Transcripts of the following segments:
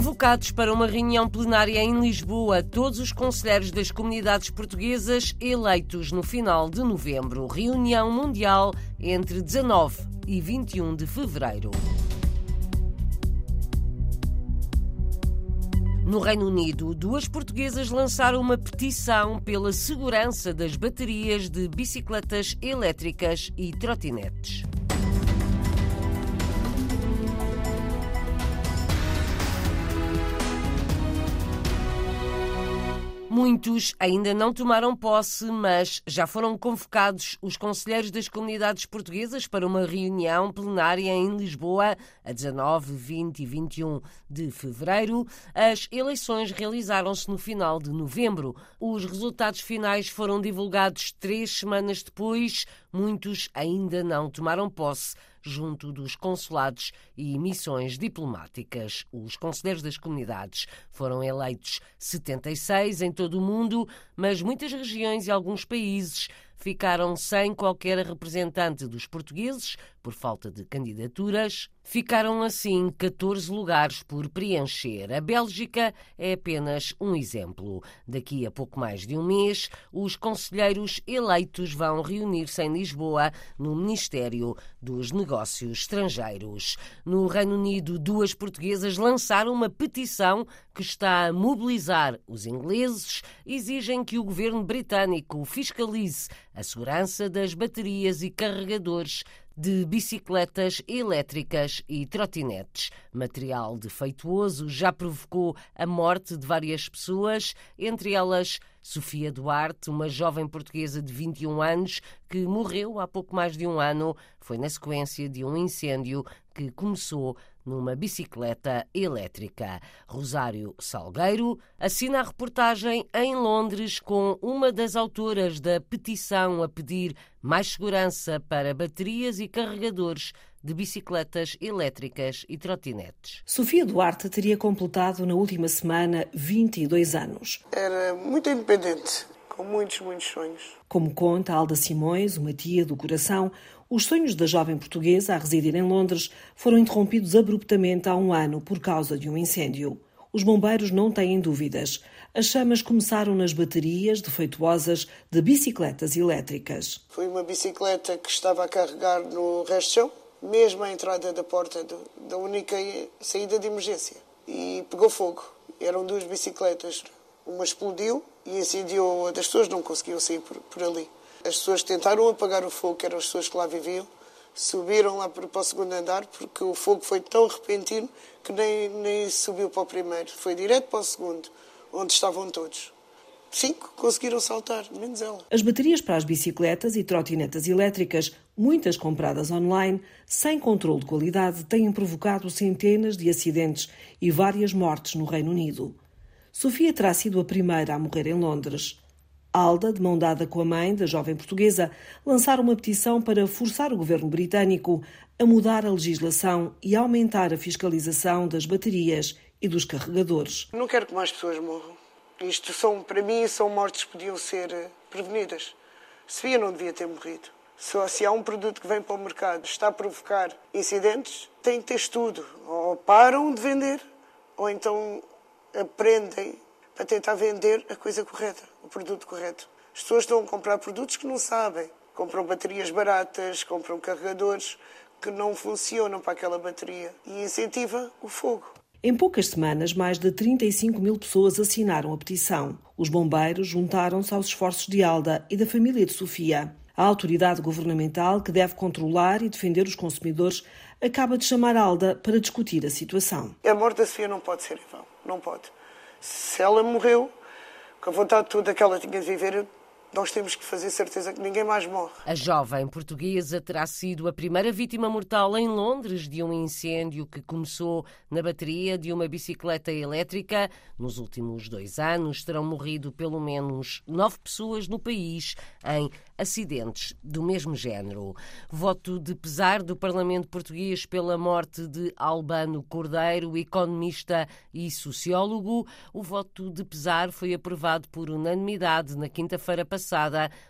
Convocados para uma reunião plenária em Lisboa, todos os conselheiros das comunidades portuguesas eleitos no final de novembro. Reunião mundial entre 19 e 21 de fevereiro. No Reino Unido, duas portuguesas lançaram uma petição pela segurança das baterias de bicicletas elétricas e trotinetes. Muitos ainda não tomaram posse, mas já foram convocados os conselheiros das comunidades portuguesas para uma reunião plenária em Lisboa a 19, 20 e 21 de fevereiro. As eleições realizaram-se no final de novembro. Os resultados finais foram divulgados três semanas depois. Muitos ainda não tomaram posse junto dos consulados e missões diplomáticas. Os conselheiros das comunidades foram eleitos 76 em todo o mundo, mas muitas regiões e alguns países ficaram sem qualquer representante dos portugueses por falta de candidaturas. Ficaram assim 14 lugares por preencher. A Bélgica é apenas um exemplo. Daqui a pouco mais de um mês, os conselheiros eleitos vão reunir-se em Lisboa, no Ministério dos Negócios Estrangeiros. No Reino Unido, duas portuguesas lançaram uma petição que está a mobilizar os ingleses. Exigem que o governo britânico fiscalize a segurança das baterias e carregadores de bicicletas elétricas e trotinetes. Material defeituoso já provocou a morte de várias pessoas, entre elas Sofia Duarte, uma jovem portuguesa de 21 anos que morreu há pouco mais de um ano. Foi na sequência de um incêndio que começou numa bicicleta elétrica. Rosário Salgueiro assina a reportagem em Londres com uma das autoras da petição a pedir mais segurança para baterias e carregadores de bicicletas elétricas e trotinetes. Sofia Duarte teria completado na última semana 22 anos. Era muito independente, com muitos, muitos sonhos. Como conta Alda Simões, uma tia do coração, os sonhos da jovem portuguesa a residir em Londres foram interrompidos abruptamente há um ano por causa de um incêndio. Os bombeiros não têm dúvidas. As chamas começaram nas baterias defeituosas de bicicletas elétricas. Foi uma bicicleta que estava a carregar no resto chão, mesmo à entrada da porta do, da única saída de emergência. E pegou fogo. Eram duas bicicletas. Uma explodiu e incendiou das pessoas, não conseguiam sair por, por ali. As pessoas tentaram apagar o fogo, que eram as pessoas que lá viviam, subiram lá para o segundo andar, porque o fogo foi tão repentino que nem, nem subiu para o primeiro. Foi direto para o segundo, onde estavam todos. Cinco conseguiram saltar, menos ela. As baterias para as bicicletas e trotinetas elétricas, muitas compradas online, sem controle de qualidade, têm provocado centenas de acidentes e várias mortes no Reino Unido. Sofia terá sido a primeira a morrer em Londres. Alda, de mão dada com a mãe da jovem portuguesa, lançaram uma petição para forçar o governo britânico a mudar a legislação e aumentar a fiscalização das baterias e dos carregadores. Não quero que mais pessoas morram. Isto são, para mim, são mortes que podiam ser eh, prevenidas. Sofia não devia ter morrido. Só se há um produto que vem para o mercado está a provocar incidentes, tem que ter estudo. Ou param de vender, ou então aprendem para tentar vender a coisa correta, o produto correto. As pessoas estão a comprar produtos que não sabem. Compram baterias baratas, compram carregadores que não funcionam para aquela bateria e incentiva o fogo. Em poucas semanas, mais de 35 mil pessoas assinaram a petição. Os bombeiros juntaram-se aos esforços de Alda e da família de Sofia. A autoridade governamental, que deve controlar e defender os consumidores, acaba de chamar Alda para discutir a situação. A morte da Sofia não pode ser em vão. Não pode se ela morreu, com a vontade toda que ela tinha de viver, nós temos que fazer certeza que ninguém mais morre. A jovem portuguesa terá sido a primeira vítima mortal em Londres de um incêndio que começou na bateria de uma bicicleta elétrica. Nos últimos dois anos terão morrido pelo menos nove pessoas no país em acidentes do mesmo género. Voto de pesar do Parlamento Português pela morte de Albano Cordeiro, economista e sociólogo. O voto de pesar foi aprovado por unanimidade na quinta-feira passada,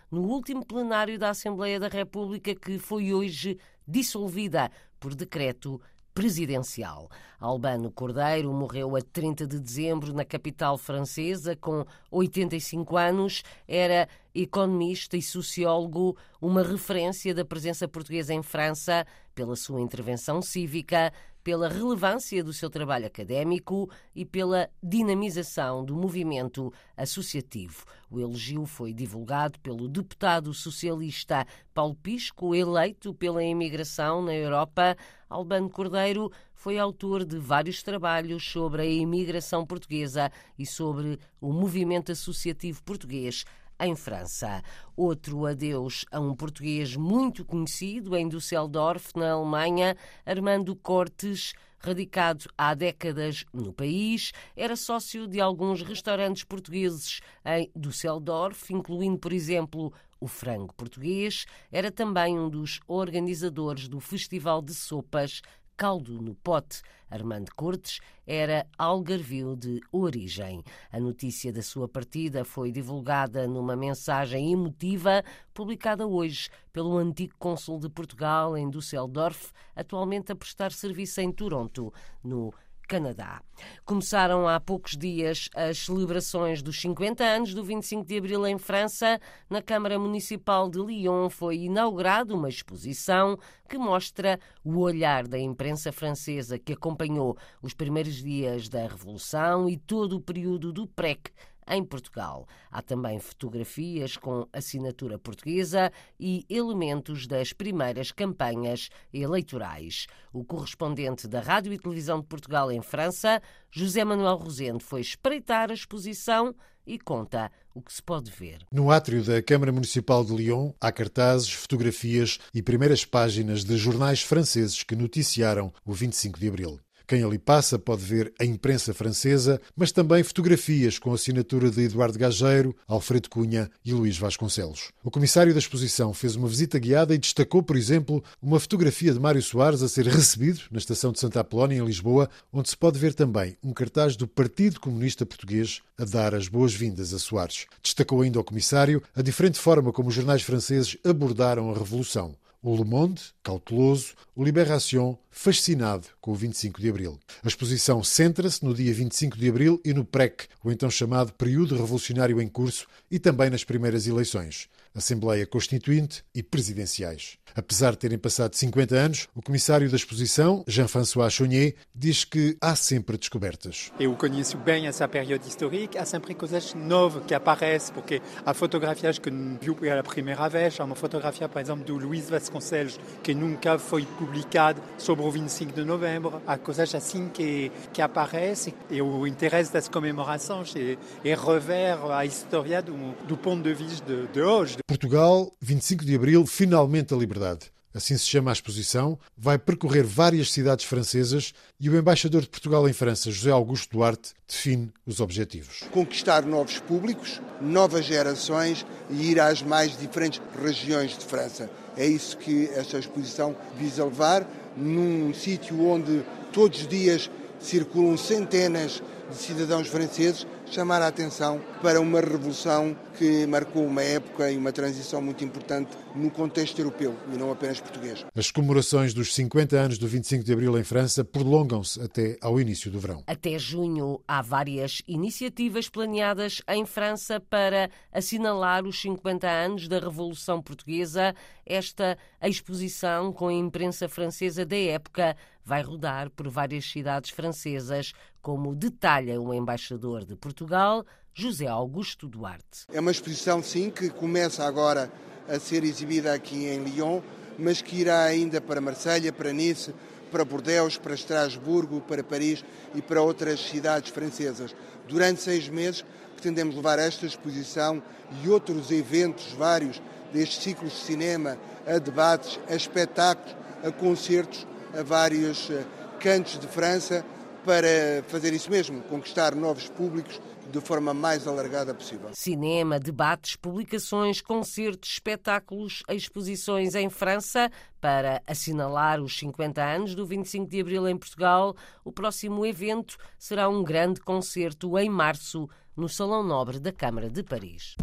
no último plenário da Assembleia da República, que foi hoje dissolvida por decreto presidencial. Albano Cordeiro morreu a 30 de dezembro na capital francesa, com 85 anos. Era economista e sociólogo, uma referência da presença portuguesa em França pela sua intervenção cívica, pela relevância do seu trabalho académico e pela dinamização do movimento associativo. O elogio foi divulgado pelo deputado socialista Paulo Pisco, eleito pela imigração na Europa. Albano Cordeiro foi autor de vários trabalhos sobre a imigração portuguesa e sobre o movimento associativo português em França. Outro adeus a um português muito conhecido em Düsseldorf, na Alemanha, Armando Cortes radicado há décadas no país, era sócio de alguns restaurantes portugueses em Düsseldorf, incluindo, por exemplo, o frango português, era também um dos organizadores do Festival de Sopas caldo no pote. Armando Cortes era algarvio de origem. A notícia da sua partida foi divulgada numa mensagem emotiva publicada hoje pelo antigo cônsul de Portugal em Düsseldorf, atualmente a prestar serviço em Toronto, no Canadá. Começaram há poucos dias as celebrações dos 50 anos do 25 de Abril em França. Na Câmara Municipal de Lyon foi inaugurada uma exposição que mostra o olhar da imprensa francesa que acompanhou os primeiros dias da Revolução e todo o período do PREC em Portugal. Há também fotografias com assinatura portuguesa e elementos das primeiras campanhas eleitorais. O correspondente da Rádio e Televisão de Portugal em França, José Manuel Rosendo, foi espreitar a exposição e conta o que se pode ver. No átrio da Câmara Municipal de Lyon há cartazes, fotografias e primeiras páginas de jornais franceses que noticiaram o 25 de abril. Quem ali passa pode ver a imprensa francesa, mas também fotografias com a assinatura de Eduardo Gageiro, Alfredo Cunha e Luís Vasconcelos. O comissário da exposição fez uma visita guiada e destacou, por exemplo, uma fotografia de Mário Soares a ser recebido na estação de Santa Apolónia, em Lisboa, onde se pode ver também um cartaz do Partido Comunista Português a dar as boas-vindas a Soares. Destacou ainda o comissário a diferente forma como os jornais franceses abordaram a Revolução o Le Monde, cauteloso, o Libération, fascinado com o 25 de Abril. A exposição centra-se no dia 25 de Abril e no PREC, o então chamado período revolucionário em curso, e também nas primeiras eleições. Assembleia Constituinte e presidenciais. Apesar de terem passado 50 anos, o comissário da exposição, Jean-François Chonier, diz que há sempre descobertas. Eu conheço bem essa período histórica, há sempre coisas novas que aparecem, porque há fotografias que não viu pela primeira vez, há uma fotografia, por exemplo, do Luís Vasconcelos, que nunca foi publicada sobre o 25 de novembro, há coisas assim que, que aparecem, e o interesse das comemorações é, é rever a história do, do ponto de vista de, de hoje. Portugal, 25 de abril, finalmente a liberdade. Assim se chama a exposição, vai percorrer várias cidades francesas e o embaixador de Portugal em França, José Augusto Duarte, define os objetivos. Conquistar novos públicos, novas gerações e ir às mais diferentes regiões de França. É isso que esta exposição visa levar, num sítio onde todos os dias circulam centenas de cidadãos franceses chamar a atenção para uma revolução que marcou uma época e uma transição muito importante no contexto europeu e não apenas português. As comemorações dos 50 anos do 25 de abril em França prolongam-se até ao início do verão. Até junho há várias iniciativas planeadas em França para assinalar os 50 anos da Revolução Portuguesa. Esta exposição com a imprensa francesa da época vai rodar por várias cidades francesas, como detalha o embaixador de Portugal, José Augusto Duarte. É uma exposição, sim, que começa agora a ser exibida aqui em Lyon, mas que irá ainda para Marselha, para Nice, para Bordeaux, para Estrasburgo, para Paris e para outras cidades francesas. Durante seis meses pretendemos levar esta exposição e outros eventos vários destes ciclos de cinema, a debates, a espetáculos, a concertos, a vários eh, cantos de França para fazer isso mesmo, conquistar novos públicos de forma mais alargada possível. Cinema, debates, publicações, concertos, espetáculos, exposições em França para assinalar os 50 anos do 25 de Abril em Portugal. O próximo evento será um grande concerto em março no Salão Nobre da Câmara de Paris.